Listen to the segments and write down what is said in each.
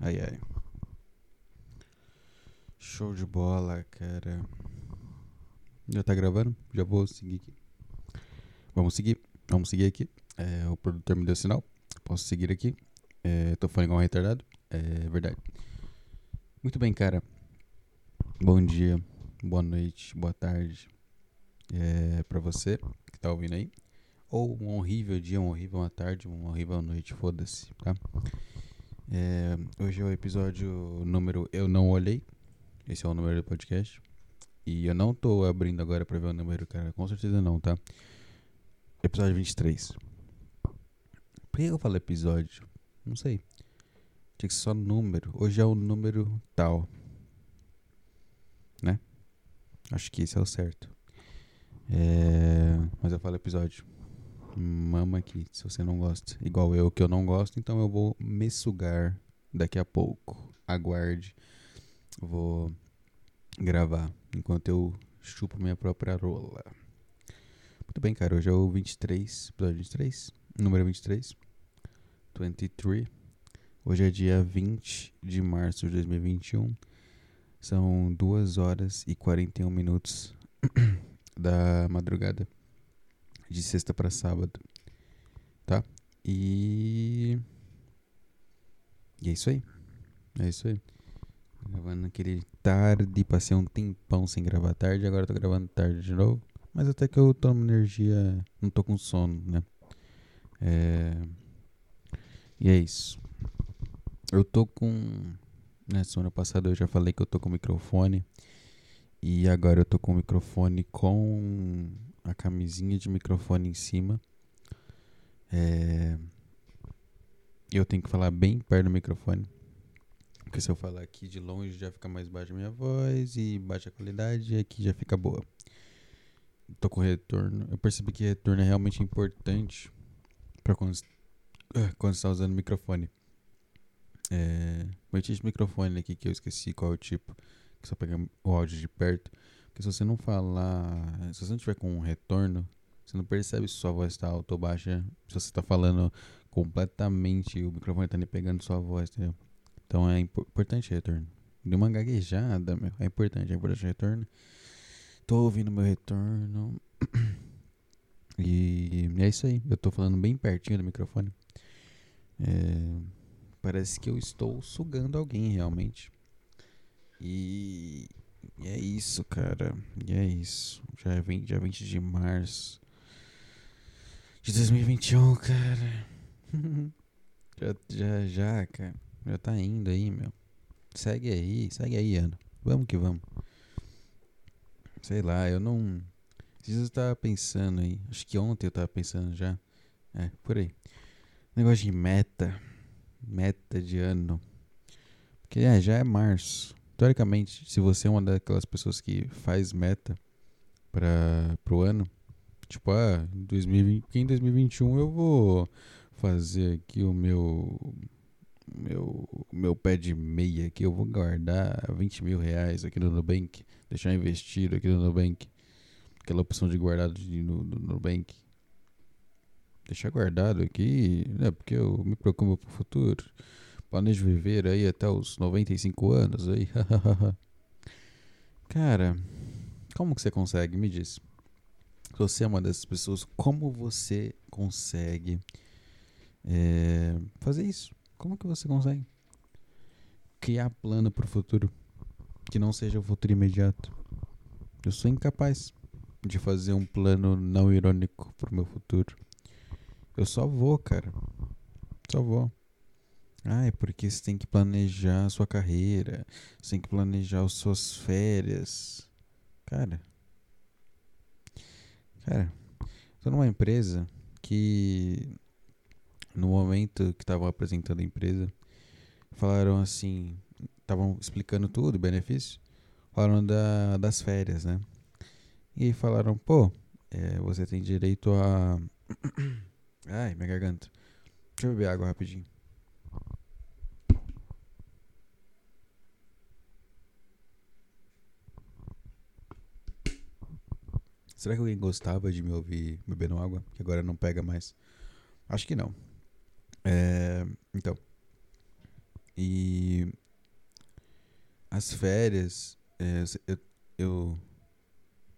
Ai, ai. Show de bola, cara. Já tá gravando? Já vou seguir aqui. Vamos seguir. Vamos seguir aqui. É, o produtor me deu sinal. Posso seguir aqui. É, tô falando igual um retardado. É verdade. Muito bem, cara. Bom dia, boa noite, boa tarde. É, pra você que tá ouvindo aí. Ou um horrível dia, uma horrível uma tarde, uma horrível noite, foda-se, tá? É, hoje é o episódio número Eu Não Olhei. Esse é o número do podcast. E eu não tô abrindo agora pra ver o número, cara. Com certeza não, tá? Episódio 23. Por que eu falo episódio? Não sei. Tinha que ser só número. Hoje é o número tal. Né? Acho que esse é o certo. É... Mas eu falo episódio. Mama aqui, se você não gosta. Igual eu que eu não gosto, então eu vou me sugar daqui a pouco. Aguarde. Vou gravar enquanto eu chupo minha própria rola. Muito bem, cara. Hoje é o 23, episódio 23, número 23. 23. Hoje é dia 20 de março de 2021. São 2 horas e 41 minutos da madrugada de sexta para sábado, tá? E e é isso aí. É isso aí. Gravando aquele tarde, passei um tempão sem gravar tarde, agora tô gravando tarde de novo. Mas até que eu tomo energia, não tô com sono, né? É... E é isso. Eu tô com. Na semana passada eu já falei que eu tô com microfone. E agora eu tô com o microfone com a camisinha de microfone em cima. É... Eu tenho que falar bem perto do microfone. Porque se eu falar aqui de longe já fica mais baixa a minha voz e baixa a qualidade e aqui já fica boa. Tô com retorno. Eu percebi que retorno é realmente importante para quando, quando você tá usando o microfone. É, vou esse microfone aqui que eu esqueci qual é o tipo. Que só pega o áudio de perto. Porque se você não falar. Se você não tiver com um retorno, você não percebe se sua voz está alta ou baixa. Se você está falando completamente, o microfone está nem pegando sua voz, entendeu? Então é impo importante retorno. Deu uma gaguejada, meu. É importante, é importante retorno. Tô ouvindo meu retorno. E é isso aí. Eu tô falando bem pertinho do microfone. É, parece que eu estou sugando alguém realmente. E, e é isso, cara. E é isso. Já é 20, dia 20 de março de 2021, cara. já, já, já, cara. Já tá indo aí, meu. Segue aí, segue aí, ano. Vamos que vamos. Sei lá, eu não. Às eu tava pensando aí. Acho que ontem eu tava pensando já. É, por aí. Negócio de meta. Meta de ano. Porque é, já é março. Teoricamente, se você é uma daquelas pessoas que faz meta para pro ano, tipo, ah, 2020, em 2021 eu vou fazer aqui o meu meu meu pé de meia aqui, eu vou guardar 20 mil reais aqui no Nubank, deixar investido aqui no Nubank, aquela opção de guardado de, no, no Nubank. Deixar guardado aqui, né, porque eu me preocupo pro futuro. Planejo viver aí até os 95 anos aí. Cara, como que você consegue? Me diz. Se você é uma dessas pessoas, como você consegue é, fazer isso? Como que você consegue? Criar plano para o futuro que não seja o futuro imediato. Eu sou incapaz de fazer um plano não irônico pro meu futuro. Eu só vou, cara. Só vou. Ah, é porque você tem que planejar a sua carreira, você tem que planejar as suas férias. Cara. Cara, tô numa empresa que no momento que estavam apresentando a empresa, falaram assim, estavam explicando tudo, benefício, falaram da, das férias, né? E falaram, pô, é, você tem direito a. Ai, minha garganta. Deixa eu beber água rapidinho. Será que alguém gostava de me ouvir bebendo água? Que agora não pega mais. Acho que não. É, então. E as férias, é, eu, eu,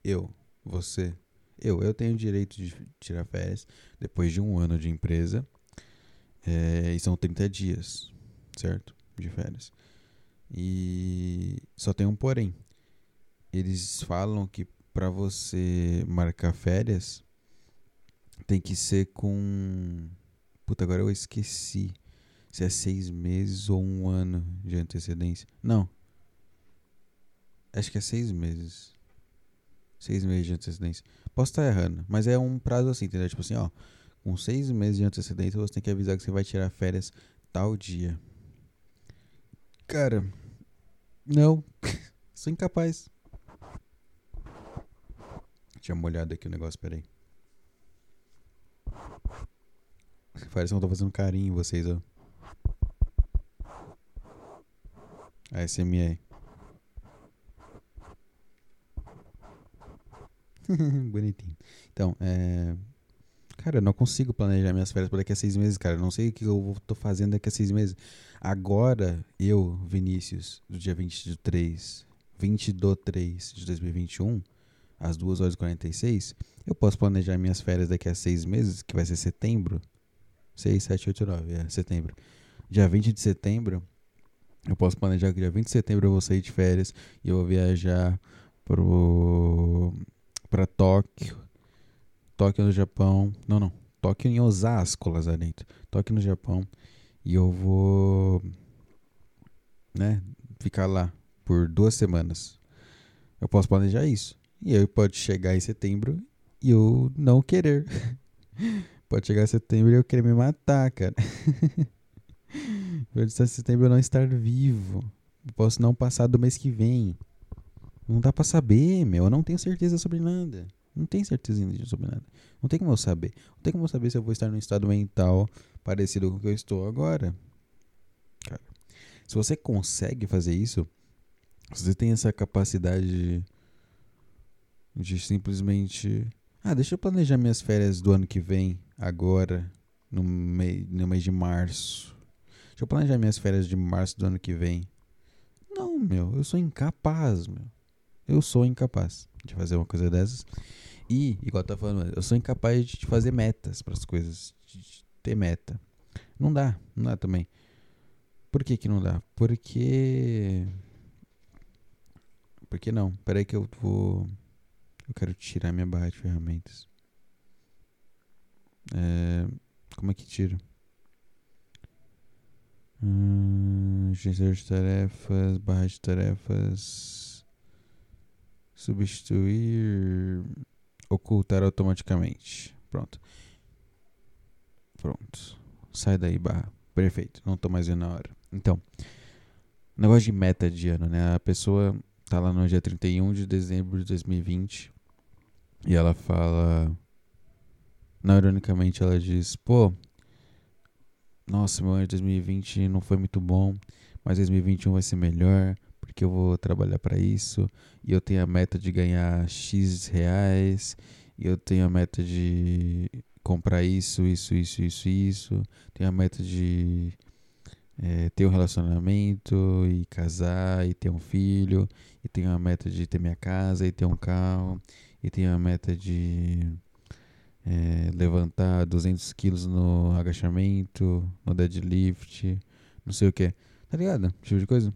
eu, você, eu, eu tenho o direito de tirar férias depois de um ano de empresa. É, e são 30 dias, certo? De férias. E só tem um porém. Eles falam que para você marcar férias tem que ser com. Puta, agora eu esqueci se é seis meses ou um ano de antecedência. Não. Acho que é seis meses. Seis meses de antecedência. Posso estar errando, mas é um prazo assim, entendeu? Tipo assim, ó. Com seis meses de antecedência você tem que avisar que você vai tirar férias tal dia. Cara, não. Sou incapaz. Tinha molhado aqui o negócio, peraí. Parece que eu tô fazendo carinho em vocês, ó. ASMR. Bonitinho. Então, é. Cara, eu não consigo planejar minhas férias para daqui a seis meses, cara. Eu não sei o que eu tô fazendo daqui a seis meses. Agora, eu, Vinícius, do dia 23, 20 do 3 de 2021, às 2 horas e 46, eu posso planejar minhas férias daqui a seis meses, que vai ser setembro. 6, 7, 8, 9, é setembro. Dia 20 de setembro, eu posso planejar que dia 20 de setembro eu vou sair de férias e eu vou viajar pro para Tóquio. Tóquio no Japão. Não, não. Tóquio em Osasco, Lazarento. Tóquio no Japão. E eu vou né, ficar lá por duas semanas. Eu posso planejar isso. E aí pode chegar em setembro e eu não querer. pode chegar em setembro e eu querer me matar, cara. pode estar em setembro eu não estar vivo. Eu posso não passar do mês que vem. Não dá pra saber, meu. Eu não tenho certeza sobre nada. Não tenho certeza sobre nada. Não tem como eu saber. Não tem como eu saber se eu vou estar num estado mental parecido com o que eu estou agora. Cara, se você consegue fazer isso, se você tem essa capacidade de, de simplesmente. Ah, deixa eu planejar minhas férias do ano que vem, agora, no, mei, no mês de março. Deixa eu planejar minhas férias de março do ano que vem. Não, meu, eu sou incapaz, meu. Eu sou incapaz de fazer uma coisa dessas. E, igual eu tava falando, eu sou incapaz de fazer metas para as coisas, de ter meta. Não dá, não dá também. Por que que não dá? Porque Por que não? Peraí que eu vou eu quero tirar minha barra de ferramentas. É... como é que tiro? Hum, gestor de tarefas, barra de tarefas, substituir, ocultar automaticamente. Pronto. Pronto. Sai daí, barra. Perfeito. Não tô mais vendo a hora. Então, negócio de meta de ano, né? A pessoa tá lá no dia 31 de dezembro de 2020 e ela fala. Não, ironicamente, ela diz: pô, nossa, meu ano de 2020 não foi muito bom, mas 2021 vai ser melhor, porque eu vou trabalhar para isso, e eu tenho a meta de ganhar X reais, e eu tenho a meta de comprar isso, isso, isso, isso, isso, tenho a meta de é, ter um relacionamento e casar e ter um filho, e tenho a meta de ter minha casa e ter um carro, e tenho a meta de é, levantar 200 quilos no agachamento, no deadlift, não sei o que. Tá ligado? Tipo de coisa.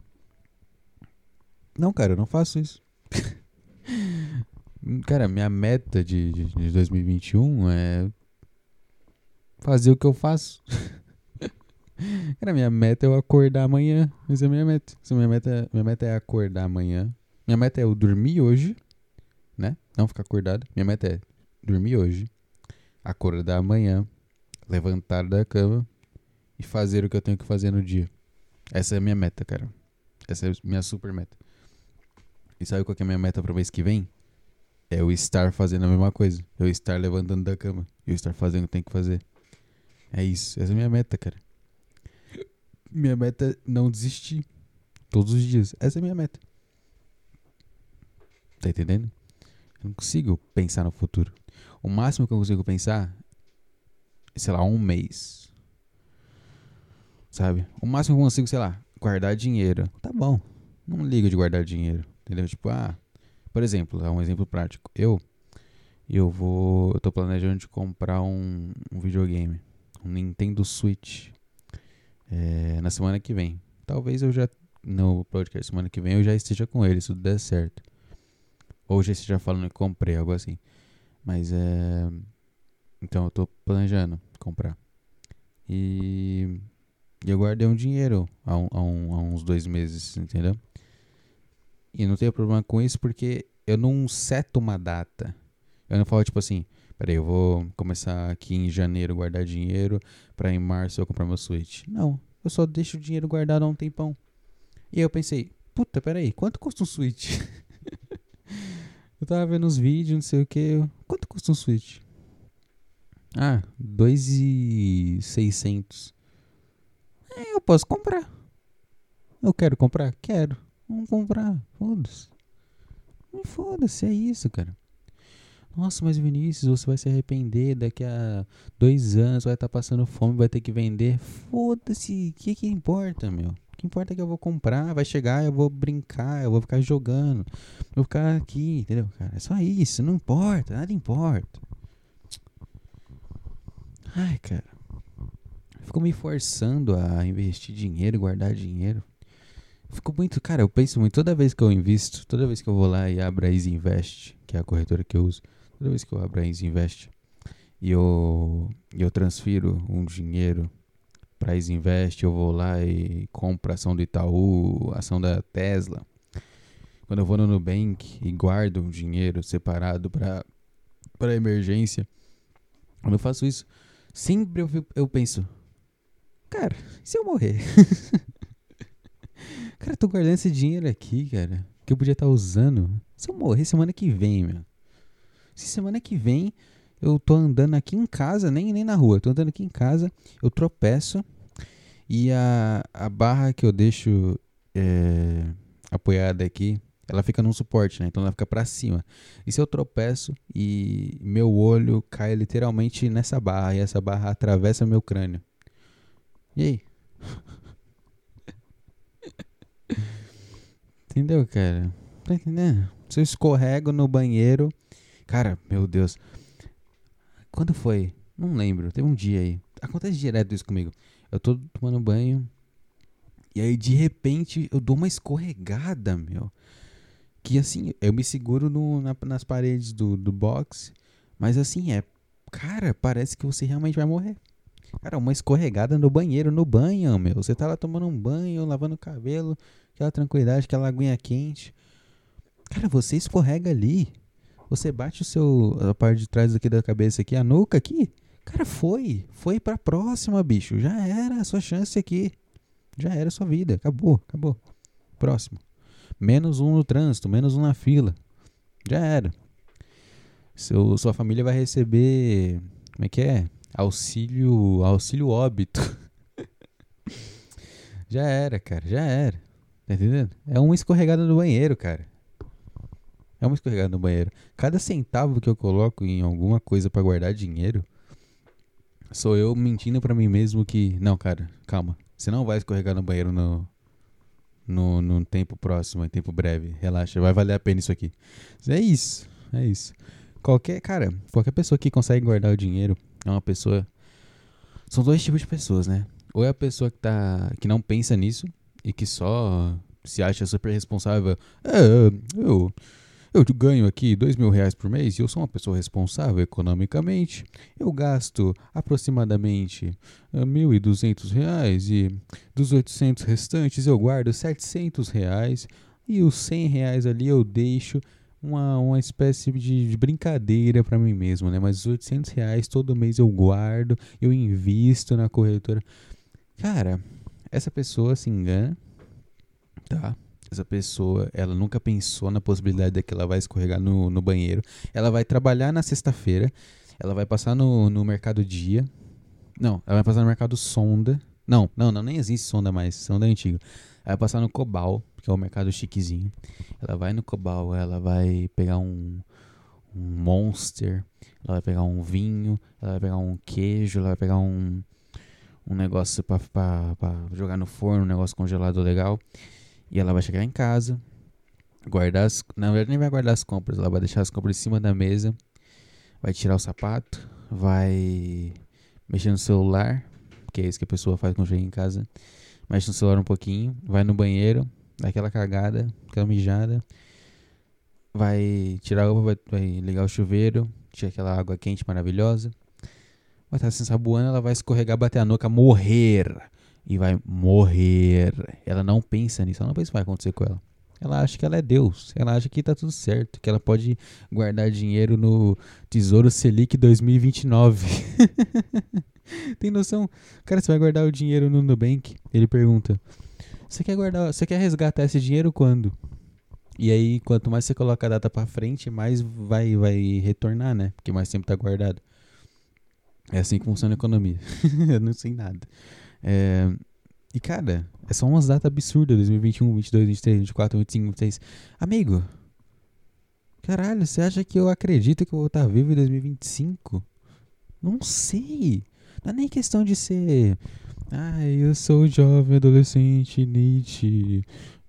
Não, cara, eu não faço isso. cara, minha meta de, de, de 2021 é fazer o que eu faço. cara, minha meta é eu acordar amanhã. Essa é a minha meta. Minha meta, minha meta é acordar amanhã. Minha meta é eu dormir hoje, né? Não ficar acordado. Minha meta é dormir hoje acordar amanhã, levantar da cama e fazer o que eu tenho que fazer no dia. Essa é a minha meta, cara. Essa é a minha super meta. E sabe qual é a minha meta para mês que vem? É eu estar fazendo a mesma coisa. Eu estar levantando da cama. Eu estar fazendo o que tenho que fazer. É isso. Essa é a minha meta, cara. Minha meta é não desistir. Todos os dias. Essa é a minha meta. Tá entendendo? Não consigo pensar no futuro. O máximo que eu consigo pensar é, sei lá, um mês. Sabe? O máximo que eu consigo, sei lá, guardar dinheiro. Tá bom. Não ligo de guardar dinheiro. Entendeu? Tipo, ah, por exemplo, é um exemplo prático. Eu eu vou, eu tô planejando de comprar um, um videogame, um Nintendo Switch, é, na semana que vem. Talvez eu já no podcast semana que vem eu já esteja com ele, se tudo der certo. Ou já esteja falando que comprei, algo assim. Mas é. Então eu tô planejando comprar. E eu guardei um dinheiro há, um, há, um, há uns dois meses, entendeu? E não tenho problema com isso porque eu não seto uma data. Eu não falo tipo assim, peraí, eu vou começar aqui em janeiro guardar dinheiro para em março eu comprar meu Switch. Não, eu só deixo o dinheiro guardado há um tempão. E aí eu pensei, puta, peraí, quanto custa um Switch? eu tava vendo uns vídeos, não sei o que. Quanto custa um Switch? Ah, 2,600. É, eu posso comprar. Eu quero comprar? Quero. Vamos comprar. Foda-se. Foda-se, é isso, cara. Nossa, mas Vinícius, você vai se arrepender. Daqui a dois anos vai estar tá passando fome, vai ter que vender. Foda-se, o que que importa, meu? O que importa é que eu vou comprar, vai chegar, eu vou brincar, eu vou ficar jogando, vou ficar aqui, entendeu, cara? É só isso, não importa, nada importa. Ai, cara. Fico me forçando a investir dinheiro, guardar dinheiro. Fico muito, cara, eu penso muito, toda vez que eu invisto, toda vez que eu vou lá e abro a Easy Invest, que é a corretora que eu uso, toda vez que eu abro a Easy Invest e eu, eu transfiro um dinheiro a Invest, eu vou lá e compro ação do Itaú, ação da Tesla. Quando eu vou no Nubank e guardo um dinheiro separado para emergência, quando eu faço isso, sempre eu, eu penso, cara, e se eu morrer? cara, tô guardando esse dinheiro aqui, cara, que eu podia estar tá usando. Se eu morrer semana que vem, meu. Se semana que vem eu tô andando aqui em casa, nem, nem na rua, tô andando aqui em casa, eu tropeço e a, a barra que eu deixo é, apoiada aqui, ela fica num suporte, né? Então ela fica para cima. E se eu tropeço e meu olho cai literalmente nessa barra e essa barra atravessa meu crânio. E aí? Entendeu, cara? Tá entendendo? Se eu escorrego no banheiro, cara, meu Deus. Quando foi? Não lembro. Teve um dia aí. Acontece direto isso comigo. Eu tô tomando banho. E aí, de repente, eu dou uma escorregada, meu. Que assim, eu me seguro no, na, nas paredes do, do box. Mas assim, é. Cara, parece que você realmente vai morrer. Cara, uma escorregada no banheiro, no banho, meu. Você tá lá tomando um banho, lavando o cabelo, aquela tranquilidade, aquela aguinha quente. Cara, você escorrega ali. Você bate o seu a parte de trás aqui da cabeça aqui, a nuca aqui. Cara, foi, foi pra próxima, bicho. Já era a sua chance aqui. Já era a sua vida, acabou, acabou. Próximo. Menos um no trânsito, menos um na fila. Já era. Seu, sua família vai receber, como é que é? Auxílio, auxílio óbito. já era, cara, já era. Tá entendendo? É uma escorregada no banheiro, cara. É uma escorregada no banheiro. Cada centavo que eu coloco em alguma coisa para guardar dinheiro, sou eu mentindo para mim mesmo que, não, cara, calma. Você não vai escorregar no banheiro no, no, no tempo próximo, em tempo breve. Relaxa, vai valer a pena isso aqui. É isso, é isso. Qualquer, cara, qualquer pessoa que consegue guardar o dinheiro é uma pessoa. São dois tipos de pessoas, né? Ou é a pessoa que, tá, que não pensa nisso e que só se acha super responsável. É, eu eu ganho aqui dois mil reais por mês e eu sou uma pessoa responsável economicamente. Eu gasto aproximadamente uh, mil e duzentos reais e dos 800 restantes eu guardo 700 reais e os 100 reais ali eu deixo uma, uma espécie de, de brincadeira para mim mesmo, né? Mas os 800 reais todo mês eu guardo, eu invisto na corretora. Cara, essa pessoa se engana, tá? Essa pessoa, ela nunca pensou na possibilidade de que ela vai escorregar no, no banheiro. Ela vai trabalhar na sexta-feira, ela vai passar no, no mercado dia. Não, ela vai passar no mercado sonda. Não, não, não, nem existe sonda mais, sonda é antiga. Ela vai passar no Cobal, que é o mercado chiquezinho. Ela vai no Cobal, ela vai pegar um, um Monster, ela vai pegar um vinho, ela vai pegar um queijo, ela vai pegar um, um negócio pra, pra jogar no forno, um negócio congelado legal. E ela vai chegar em casa, guardar as. Na verdade, nem vai guardar as compras, ela vai deixar as compras em cima da mesa, vai tirar o sapato, vai mexer no celular, que é isso que a pessoa faz quando chega em casa. Mexe no celular um pouquinho, vai no banheiro, dá aquela cagada, aquela mijada, vai tirar a roupa, vai, vai ligar o chuveiro, tira aquela água quente maravilhosa. Vai estar se ensaboando, ela vai escorregar, bater a nuca, morrer. E vai morrer. Ela não pensa nisso, ela não pensa o que vai acontecer com ela. Ela acha que ela é Deus. Ela acha que tá tudo certo. Que ela pode guardar dinheiro no Tesouro Selic 2029. Tem noção? Cara, você vai guardar o dinheiro no Nubank? Ele pergunta: Você quer guardar. Você quer resgatar esse dinheiro quando? E aí, quanto mais você coloca a data pra frente, mais vai, vai retornar, né? Porque mais tempo tá guardado. É assim que funciona a economia. Eu não sei nada. É, e, cara, é só umas datas absurdas: 2021, 22, 23, 24, 25, 26. Amigo, caralho, você acha que eu acredito que eu vou estar vivo em 2025? Não sei. Não é nem questão de ser. Ai, eu sou jovem, adolescente, Nietzsche.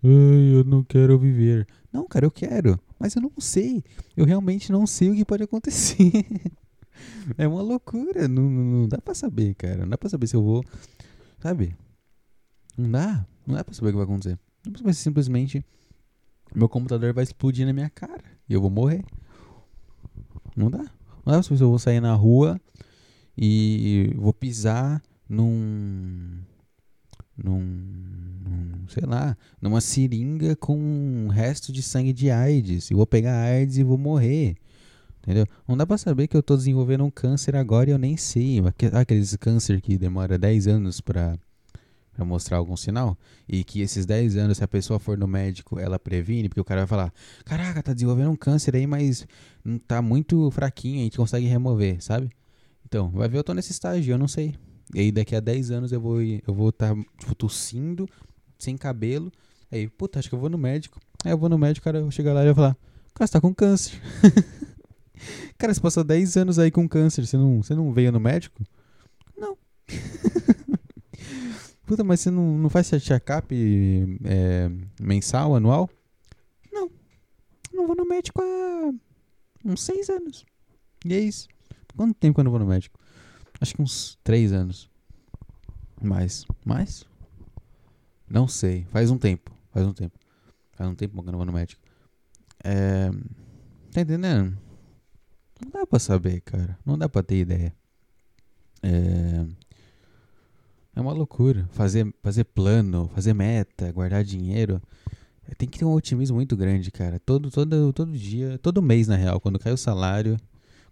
Ai, eu não quero viver. Não, cara, eu quero. Mas eu não sei. Eu realmente não sei o que pode acontecer. é uma loucura. Não, não, não dá pra saber, cara. Não dá pra saber se eu vou. Sabe? Não dá. Não dá pra saber o que vai acontecer. Não simplesmente. Meu computador vai explodir na minha cara. E eu vou morrer. Não dá. Não dá pra saber se eu vou sair na rua e vou pisar num. num. sei lá, numa seringa com um resto de sangue de AIDS. E vou pegar AIDS e vou morrer. Entendeu? Não dá pra saber que eu tô desenvolvendo um câncer agora e eu nem sei. Aqueles câncer que demora 10 anos pra mostrar algum sinal. E que esses 10 anos, se a pessoa for no médico, ela previne, porque o cara vai falar: Caraca, tá desenvolvendo um câncer aí, mas não tá muito fraquinho, a gente consegue remover, sabe? Então, vai ver, eu tô nesse estágio, eu não sei. E aí daqui a 10 anos eu vou eu vou estar tá, tipo, tossindo, sem cabelo. Aí, puta, acho que eu vou no médico. Aí eu vou no médico, cara, eu chego lá e vai falar: Cara, você tá com câncer. cara, você passou 10 anos aí com câncer, você não, você não veio no médico? Não. puta, mas você não, não faz check-up é, mensal, anual? Não. Não vou no médico há uns 6 anos. E é isso. Quanto tempo que eu não vou no médico? Acho que uns 3 anos. Mais. Mais? Não sei. Faz um tempo. Faz um tempo. Faz um tempo que eu não vou no médico. É. Tá entendendo? Não dá pra saber, cara. Não dá pra ter ideia. É. É uma loucura. Fazer, fazer plano, fazer meta, guardar dinheiro. É, tem que ter um otimismo muito grande, cara. Todo, todo, todo dia, todo mês, na real, quando cai o salário,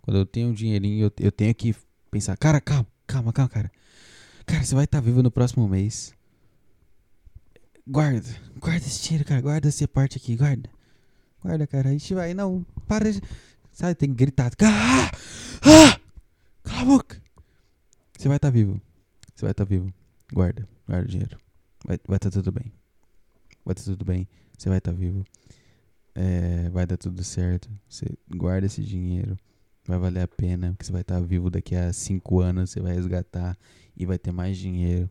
quando eu tenho um dinheirinho, eu, eu tenho que pensar, cara, calma, calma, calma, cara. Cara, você vai estar tá vivo no próximo mês. Guarda, guarda esse dinheiro, cara. Guarda essa parte aqui, guarda. Guarda, cara. A gente vai, não, para. Sabe, tem que gritar. Ah! Ah! Cala a boca. Você vai estar tá vivo. Você vai estar tá vivo. Guarda, guarda o dinheiro. Vai estar vai tá tudo bem. Vai estar tá tudo bem. Você vai estar tá vivo. É, vai dar tudo certo. Você guarda esse dinheiro vai valer a pena, porque você vai estar vivo daqui a cinco anos, você vai resgatar e vai ter mais dinheiro.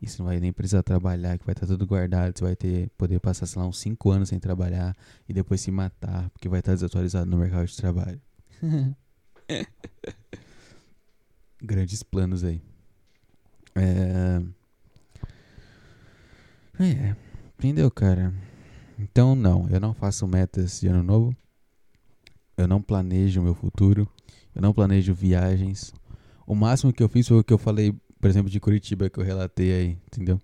E você não vai nem precisar trabalhar, que vai estar tudo guardado, você vai ter poder passar, sei lá, uns cinco anos sem trabalhar e depois se matar, porque vai estar desatualizado no mercado de trabalho. Grandes planos aí. É... é, entendeu, cara? Então, não, eu não faço metas de ano novo eu não planejo o meu futuro, eu não planejo viagens. O máximo que eu fiz foi o que eu falei, por exemplo, de Curitiba que eu relatei aí, entendeu?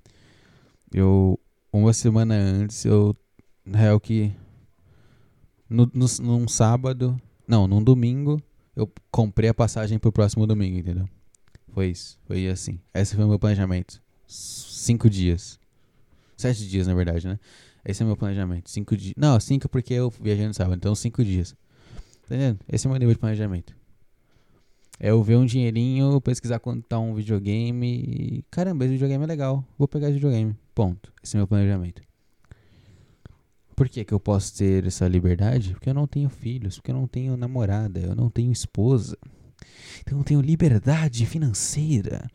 Eu, uma semana antes, eu, na real que, no, no, num sábado, não, num domingo, eu comprei a passagem pro próximo domingo, entendeu? Foi isso, foi assim. Esse foi o meu planejamento. Cinco dias. Sete dias, na verdade, né? Esse é o meu planejamento. Cinco dias. Não, cinco porque eu viajei no sábado, então cinco dias. Tá entendendo? Esse é o meu nível de planejamento. É eu ver um dinheirinho, pesquisar quanto tá um videogame e. Caramba, esse videogame é legal. Vou pegar esse videogame. Ponto. Esse é meu planejamento. Por que, que eu posso ter essa liberdade? Porque eu não tenho filhos, porque eu não tenho namorada, eu não tenho esposa. Então eu tenho liberdade financeira.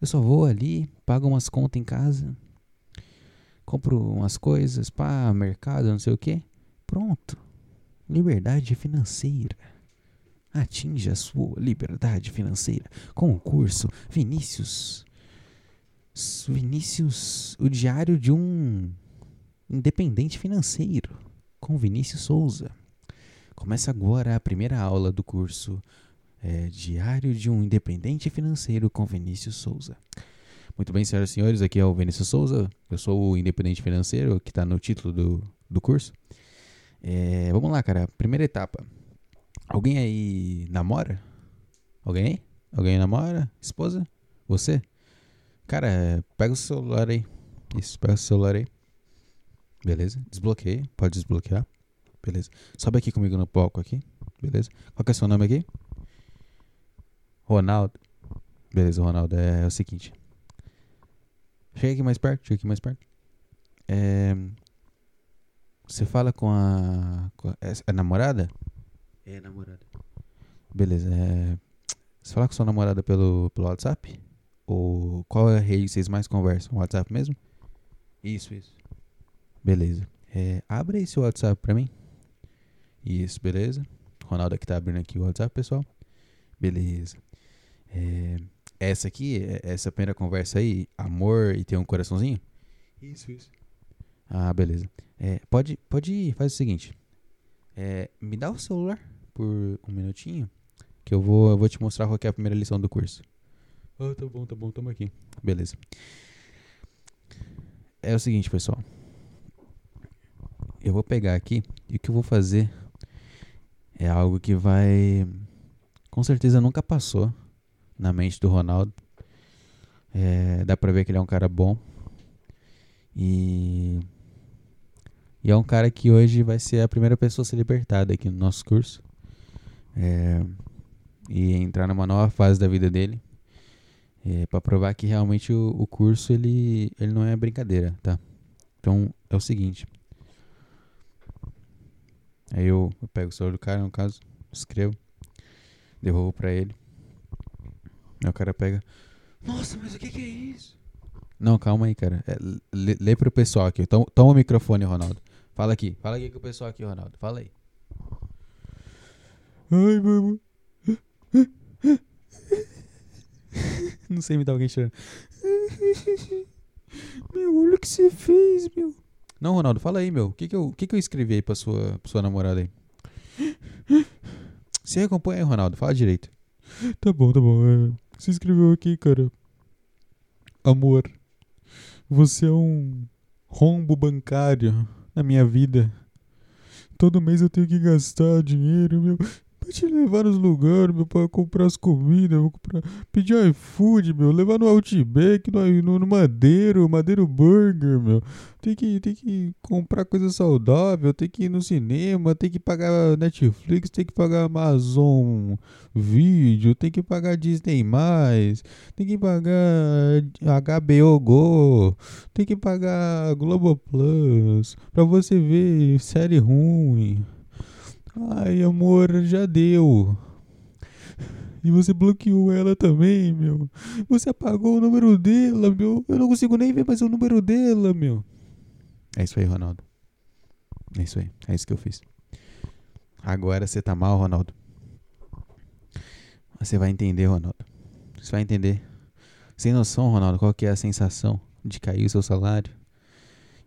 Eu só vou ali, pago umas contas em casa, compro umas coisas, pá, mercado, não sei o que. Pronto. Liberdade financeira. Atinja sua liberdade financeira com o curso Vinícius. Vinícius, o diário de um independente financeiro com Vinícius Souza. Começa agora a primeira aula do curso é, Diário de um Independente Financeiro com Vinícius Souza. Muito bem, senhoras e senhores, aqui é o Vinícius Souza. Eu sou o independente financeiro que está no título do, do curso. É, vamos lá, cara. Primeira etapa. Alguém aí namora? Alguém aí? Alguém namora? Esposa? Você? Cara, pega o celular aí. Isso, pega o celular aí. Beleza? Desbloqueia. Pode desbloquear. Beleza. Sobe aqui comigo no palco aqui. Beleza? Qual que é seu nome aqui? Ronaldo. Beleza, Ronaldo. É, é o seguinte. Chega aqui mais perto. Chega aqui mais perto. É, você fala com a, com a, é, é namorada? É namorada. Beleza. É, você fala com sua namorada pelo, pelo WhatsApp? Ou qual é a rede que vocês mais conversam? WhatsApp mesmo? Isso, isso. Beleza. É, abre aí seu WhatsApp pra mim. Isso, beleza. Ronaldo aqui tá abrindo aqui o WhatsApp, pessoal. Beleza. É, essa aqui, é, essa primeira conversa aí, amor e tem um coraçãozinho? Isso, isso. Ah, beleza. É, pode, pode ir, faz o seguinte. É, me dá o celular por um minutinho, que eu vou, eu vou te mostrar qual é a primeira lição do curso. Ah, oh, tá bom, tá bom, tamo aqui. Beleza. É o seguinte, pessoal. Eu vou pegar aqui e o que eu vou fazer é algo que vai. Com certeza nunca passou na mente do Ronaldo. É, dá pra ver que ele é um cara bom. E. E é um cara que hoje vai ser a primeira pessoa a ser libertada aqui no nosso curso. É, e entrar numa nova fase da vida dele. É, para provar que realmente o, o curso ele, ele não é brincadeira, tá? Então é o seguinte. Aí eu, eu pego o celular do cara, no caso, escrevo, devolvo pra ele. Aí o cara pega. Nossa, mas o que, que é isso? Não, calma aí, cara. É, lê, lê pro pessoal aqui. Toma, toma o microfone, Ronaldo. Fala aqui. Fala aqui com o pessoal aqui, Ronaldo. Fala aí. Ai, meu. Não sei me dar alguém chorando. Meu, olha o que você fez, meu. Não, Ronaldo, fala aí, meu. O que que eu, que que eu escrevi aí pra sua, pra sua namorada aí? Você acompanha aí, Ronaldo. Fala direito. Tá bom, tá bom. É, você escreveu aqui, cara. Amor, você é um rombo bancário na minha vida. Todo mês eu tenho que gastar dinheiro, meu. Pra te levar nos lugares, meu, pra comprar as comidas, vou comprar, pedir iFood, meu, levar no Outback, no, no, no Madeiro, Madeiro Burger, meu. Tem que, tem que comprar coisa saudável, tem que ir no cinema, tem que pagar Netflix, tem que pagar Amazon Vídeo, tem que pagar Disney+, tem que pagar HBO Go, tem que pagar Globoplus, pra você ver série ruim. Ai, amor, já deu. E você bloqueou ela também, meu. Você apagou o número dela, meu. Eu não consigo nem ver mais o número dela, meu. É isso aí, Ronaldo. É isso aí. É isso que eu fiz. Agora você tá mal, Ronaldo. Você vai entender, Ronaldo. Você vai entender. Sem noção, Ronaldo, qual que é a sensação de cair o seu salário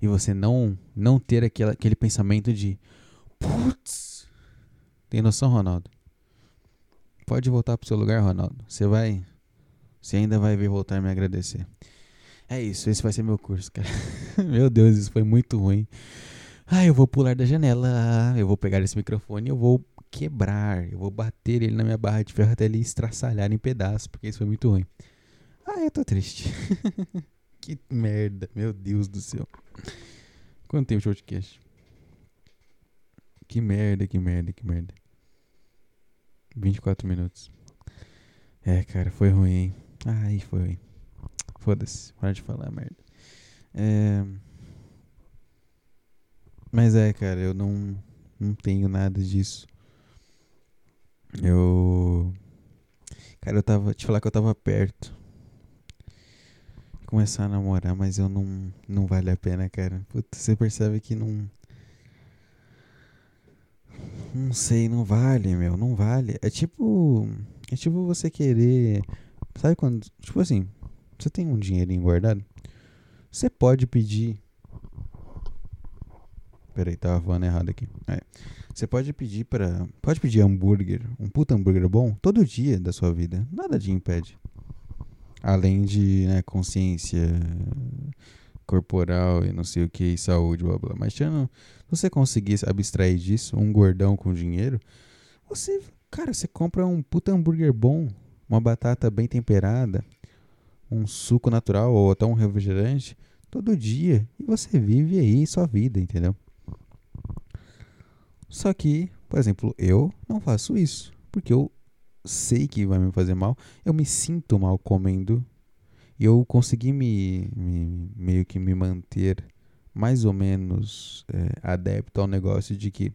e você não não ter aquele, aquele pensamento de putz, tem noção, Ronaldo? Pode voltar pro seu lugar, Ronaldo. Você vai. Você ainda vai vir voltar e me agradecer. É isso, esse vai ser meu curso, cara. meu Deus, isso foi muito ruim. Ah, eu vou pular da janela. Eu vou pegar esse microfone e eu vou quebrar. Eu vou bater ele na minha barra de ferro até ele estraçalhar em pedaços, porque isso foi muito ruim. Ah, eu tô triste. que merda, meu Deus do céu. Quanto tempo de podcast? Que merda, que merda, que merda. 24 minutos. É, cara, foi ruim, hein? Ai, foi ruim. Foda-se, para de falar merda. É... Mas é, cara, eu não, não tenho nada disso. Eu. Cara, eu tava. Te falar que eu tava perto. começar a namorar, mas eu não, não vale a pena, cara. Puta, você percebe que não. Não sei, não vale, meu, não vale. É tipo. É tipo você querer. Sabe quando. Tipo assim, você tem um dinheirinho guardado? Você pode pedir. Peraí, tava falando errado aqui. É. Você pode pedir para, pode pedir hambúrguer, um puta hambúrguer bom, todo dia da sua vida. Nada te impede. Além de né, consciência corporal e não sei o que, e saúde, blá blá. Mas se você conseguir abstrair disso, um gordão com dinheiro, você, cara, você compra um puta hambúrguer bom, uma batata bem temperada, um suco natural ou até um refrigerante todo dia e você vive aí sua vida, entendeu? Só que, por exemplo, eu não faço isso. Porque eu sei que vai me fazer mal. Eu me sinto mal comendo. E eu consegui me, me meio que me manter mais ou menos é, adepto ao negócio de que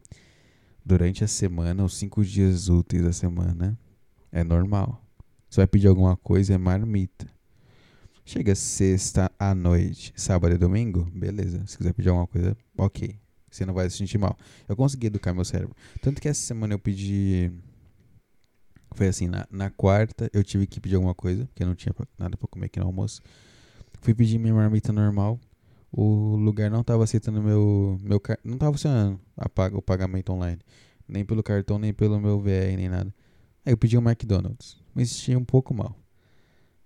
durante a semana, os cinco dias úteis da semana, é normal. Você vai pedir alguma coisa, é marmita. Chega sexta à noite, sábado e domingo, beleza. Se quiser pedir alguma coisa, ok. Você não vai se sentir mal. Eu consegui educar meu cérebro. Tanto que essa semana eu pedi. Foi assim, na, na quarta eu tive que pedir alguma coisa, porque eu não tinha nada pra comer aqui no almoço. Fui pedir minha marmita normal. O lugar não tava aceitando meu. meu não tava funcionando a, o pagamento online. Nem pelo cartão, nem pelo meu VR, nem nada. Aí eu pedi um McDonald's. Me senti um pouco mal.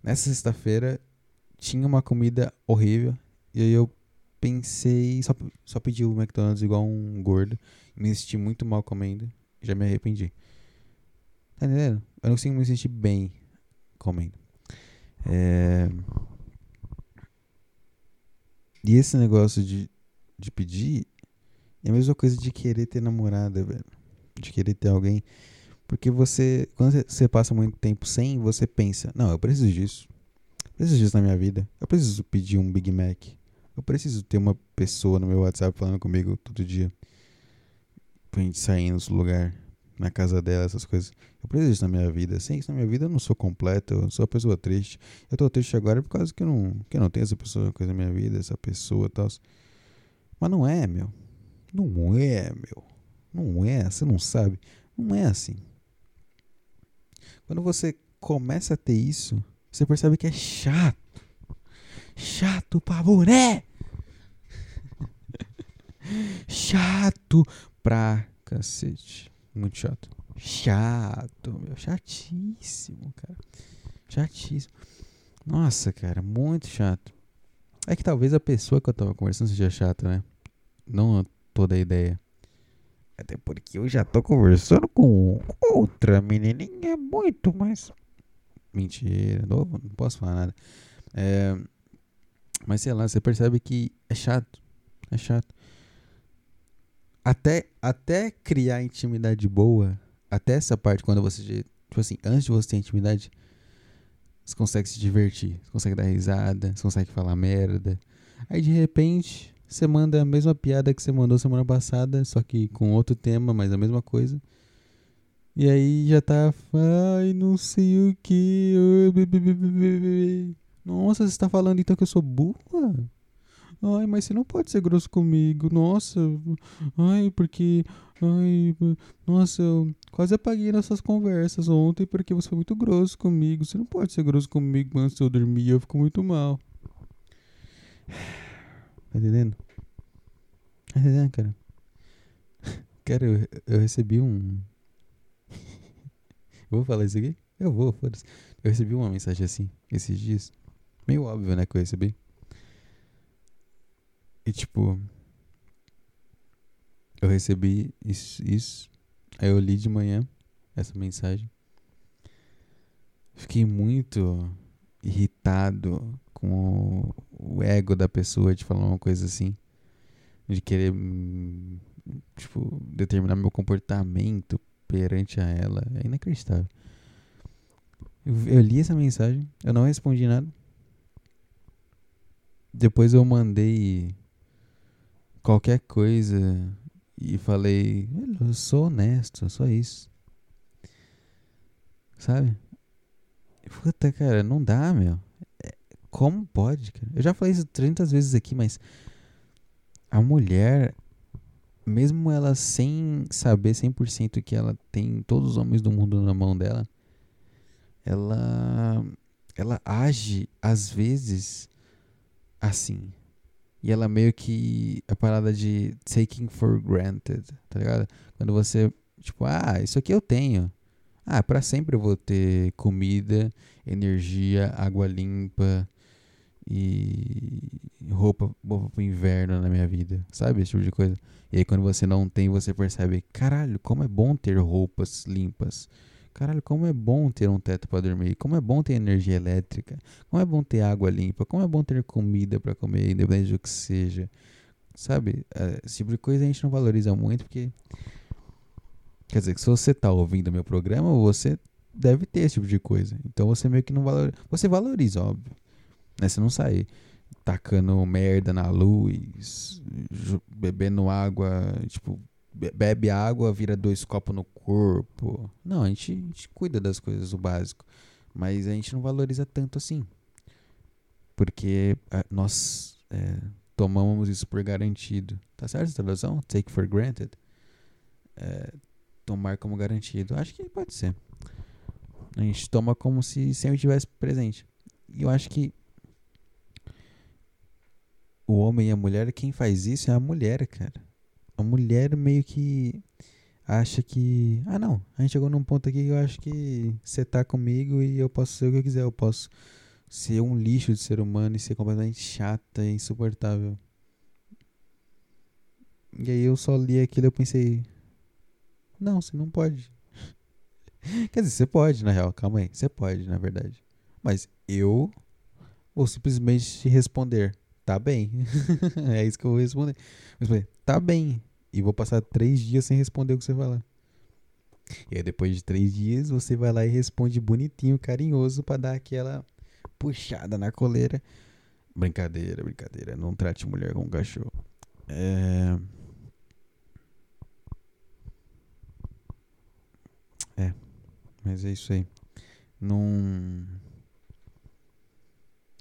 Nessa sexta-feira tinha uma comida horrível. E aí eu pensei, só, só pedi o McDonald's igual um gordo. Me senti muito mal comendo. Já me arrependi. Tá entendendo? Eu não consigo me sentir bem comendo. É... E esse negócio de, de pedir é a mesma coisa de querer ter namorada, velho. De querer ter alguém. Porque você, quando você passa muito tempo sem, você pensa: não, eu preciso disso. Eu preciso disso na minha vida. Eu preciso pedir um Big Mac. Eu preciso ter uma pessoa no meu WhatsApp falando comigo todo dia. Pra gente sair nos lugar, na casa dela, essas coisas. Eu preciso disso na minha vida. Sem isso na minha vida eu não sou completo, eu sou uma pessoa triste. Eu tô triste agora por causa que eu não, que eu não tenho essa pessoa, coisa na minha vida, essa pessoa e tal. Mas não é, meu. Não é, meu. Não é, você não sabe. Não é assim. Quando você começa a ter isso, você percebe que é chato. Chato pra boné. chato pra cacete. Muito chato. Chato, meu. Chatíssimo, cara. Chatíssimo. Nossa, cara, muito chato. É que talvez a pessoa que eu tava conversando seja chata, né? Não toda a ideia. Até porque eu já tô conversando com outra menininha muito mais. Mentira, não, não posso falar nada. É, mas sei lá, você percebe que é chato. É chato. Até, até criar intimidade boa, até essa parte, quando você. Tipo assim, antes de você ter intimidade, você consegue se divertir. Você consegue dar risada, você consegue falar merda. Aí de repente, você manda a mesma piada que você mandou semana passada, só que com outro tema, mas a mesma coisa. E aí já tá. Ai, não sei o que. Nossa, você está falando então que eu sou burra? Ai, mas você não pode ser grosso comigo. Nossa. Ai, porque. Ai, nossa, eu quase apaguei nossas conversas ontem porque você foi muito grosso comigo. Você não pode ser grosso comigo antes de eu dormir, eu fico muito mal. Tá entendendo? Tá entendendo, cara? Cara, eu, eu recebi um. vou falar isso aqui? Eu vou, foda-se. Eu recebi uma mensagem assim, esses dias. Meio óbvio, né, que eu recebi. E tipo. Eu recebi isso, isso. Aí eu li de manhã essa mensagem. Fiquei muito irritado com o ego da pessoa de falar uma coisa assim. De querer, tipo, determinar meu comportamento perante a ela. É inacreditável. Eu, eu li essa mensagem, eu não respondi nada. Depois eu mandei qualquer coisa e falei, eu sou honesto, só isso. Sabe? Puta, cara, não dá, meu. É, Como pode, cara? Eu já falei isso 300 vezes aqui, mas a mulher, mesmo ela sem saber 100% que ela tem todos os homens do mundo na mão dela, ela ela age às vezes assim. E ela meio que a parada de taking for granted, tá ligado? Quando você, tipo, ah, isso aqui eu tenho. Ah, para sempre eu vou ter comida, energia, água limpa, e roupa, roupa pro inverno na minha vida, sabe? Esse tipo de coisa. E aí quando você não tem, você percebe, caralho, como é bom ter roupas limpas. Caralho, como é bom ter um teto para dormir. Como é bom ter energia elétrica. Como é bom ter água limpa. Como é bom ter comida para comer, independente do que seja. Sabe? É, esse tipo de coisa a gente não valoriza muito porque. Quer dizer, que se você tá ouvindo meu programa, você deve ter esse tipo de coisa. Então você meio que não valoriza. Você valoriza, óbvio. Né? Você não sai tacando merda na luz, bebendo água, tipo, bebe água, vira dois copos no corpo. Não, a gente, a gente cuida das coisas, o básico. Mas a gente não valoriza tanto assim. Porque a, eh, nós é, tomamos isso por garantido. Tá certo essa tradução? Take for granted. É, tomar como garantido. Acho que pode ser. A gente toma como se sempre tivesse presente. E eu acho que o homem e a mulher, quem faz isso é a mulher, cara. A mulher meio que acha que. Ah, não. A gente chegou num ponto aqui que eu acho que você tá comigo e eu posso ser o que eu quiser. Eu posso ser um lixo de ser humano e ser completamente chata e insuportável. E aí eu só li aquilo e pensei. Não, você não pode. Quer dizer, você pode, na real. Calma aí. Você pode, na verdade. Mas eu vou simplesmente te responder tá bem. é isso que eu vou responder. responder. Tá bem. E vou passar três dias sem responder o que você falar. E aí depois de três dias você vai lá e responde bonitinho, carinhoso para dar aquela puxada na coleira. Brincadeira, brincadeira. Não trate mulher como cachorro. É. É. Mas é isso aí. Não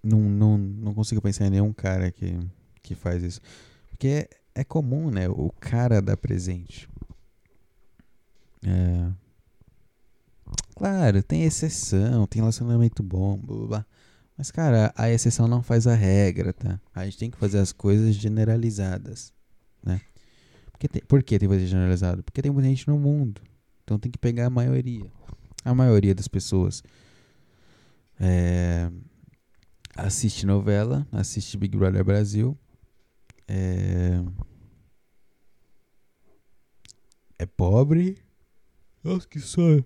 não, não, não consigo pensar em nenhum cara que, que faz isso. Porque é, comum, né? O cara dá presente. É. Claro, tem exceção, tem relacionamento bom, blá, blá, blá. Mas, cara, a exceção não faz a regra, tá? A gente tem que fazer as coisas generalizadas, né? Porque tem, por que tem que fazer generalizado? Porque tem muita gente no mundo. Então tem que pegar a maioria. A maioria das pessoas. É, assiste novela, assiste Big Brother Brasil. É, é pobre. Nossa, que sonho.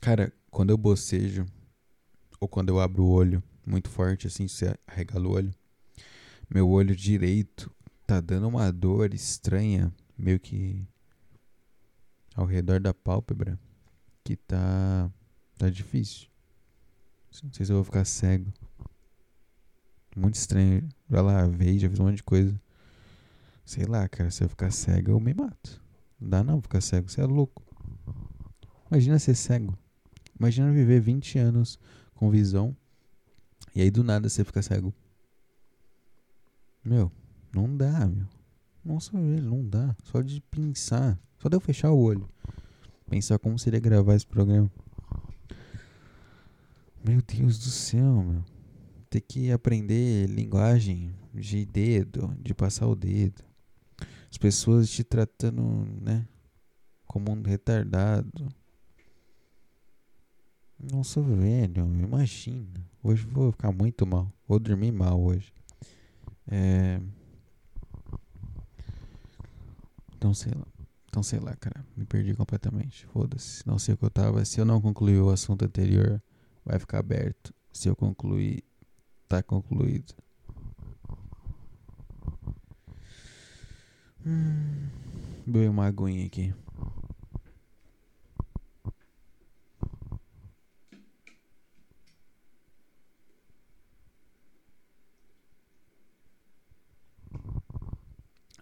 Cara, quando eu bocejo, ou quando eu abro o olho muito forte, assim, você arregala o olho, meu olho direito tá dando uma dor estranha, meio que ao redor da pálpebra, que tá, tá difícil. Não sei se eu vou ficar cego. Muito estranho. Já lavei, já fiz um monte de coisa. Sei lá, cara, se eu ficar cego, eu me mato. Não dá não ficar cego, você é louco. Imagina ser cego. Imagina viver 20 anos com visão e aí do nada você fica cego. Meu, não dá, meu. Nossa, velho, não dá. Só de pensar. Só de eu fechar o olho. Pensar como seria gravar esse programa. Meu Deus do céu, meu. Ter que aprender linguagem de dedo, de passar o dedo. As pessoas te tratando, né? Como um retardado. Nossa, velho, imagina. Hoje vou ficar muito mal. Vou dormir mal hoje. É. Então sei lá. Então sei lá, cara. Me perdi completamente. Foda-se. Não sei o que eu tava. Se eu não concluí o assunto anterior vai ficar aberto. Se eu concluir, tá concluído. Hum, beber uma aguinha aqui.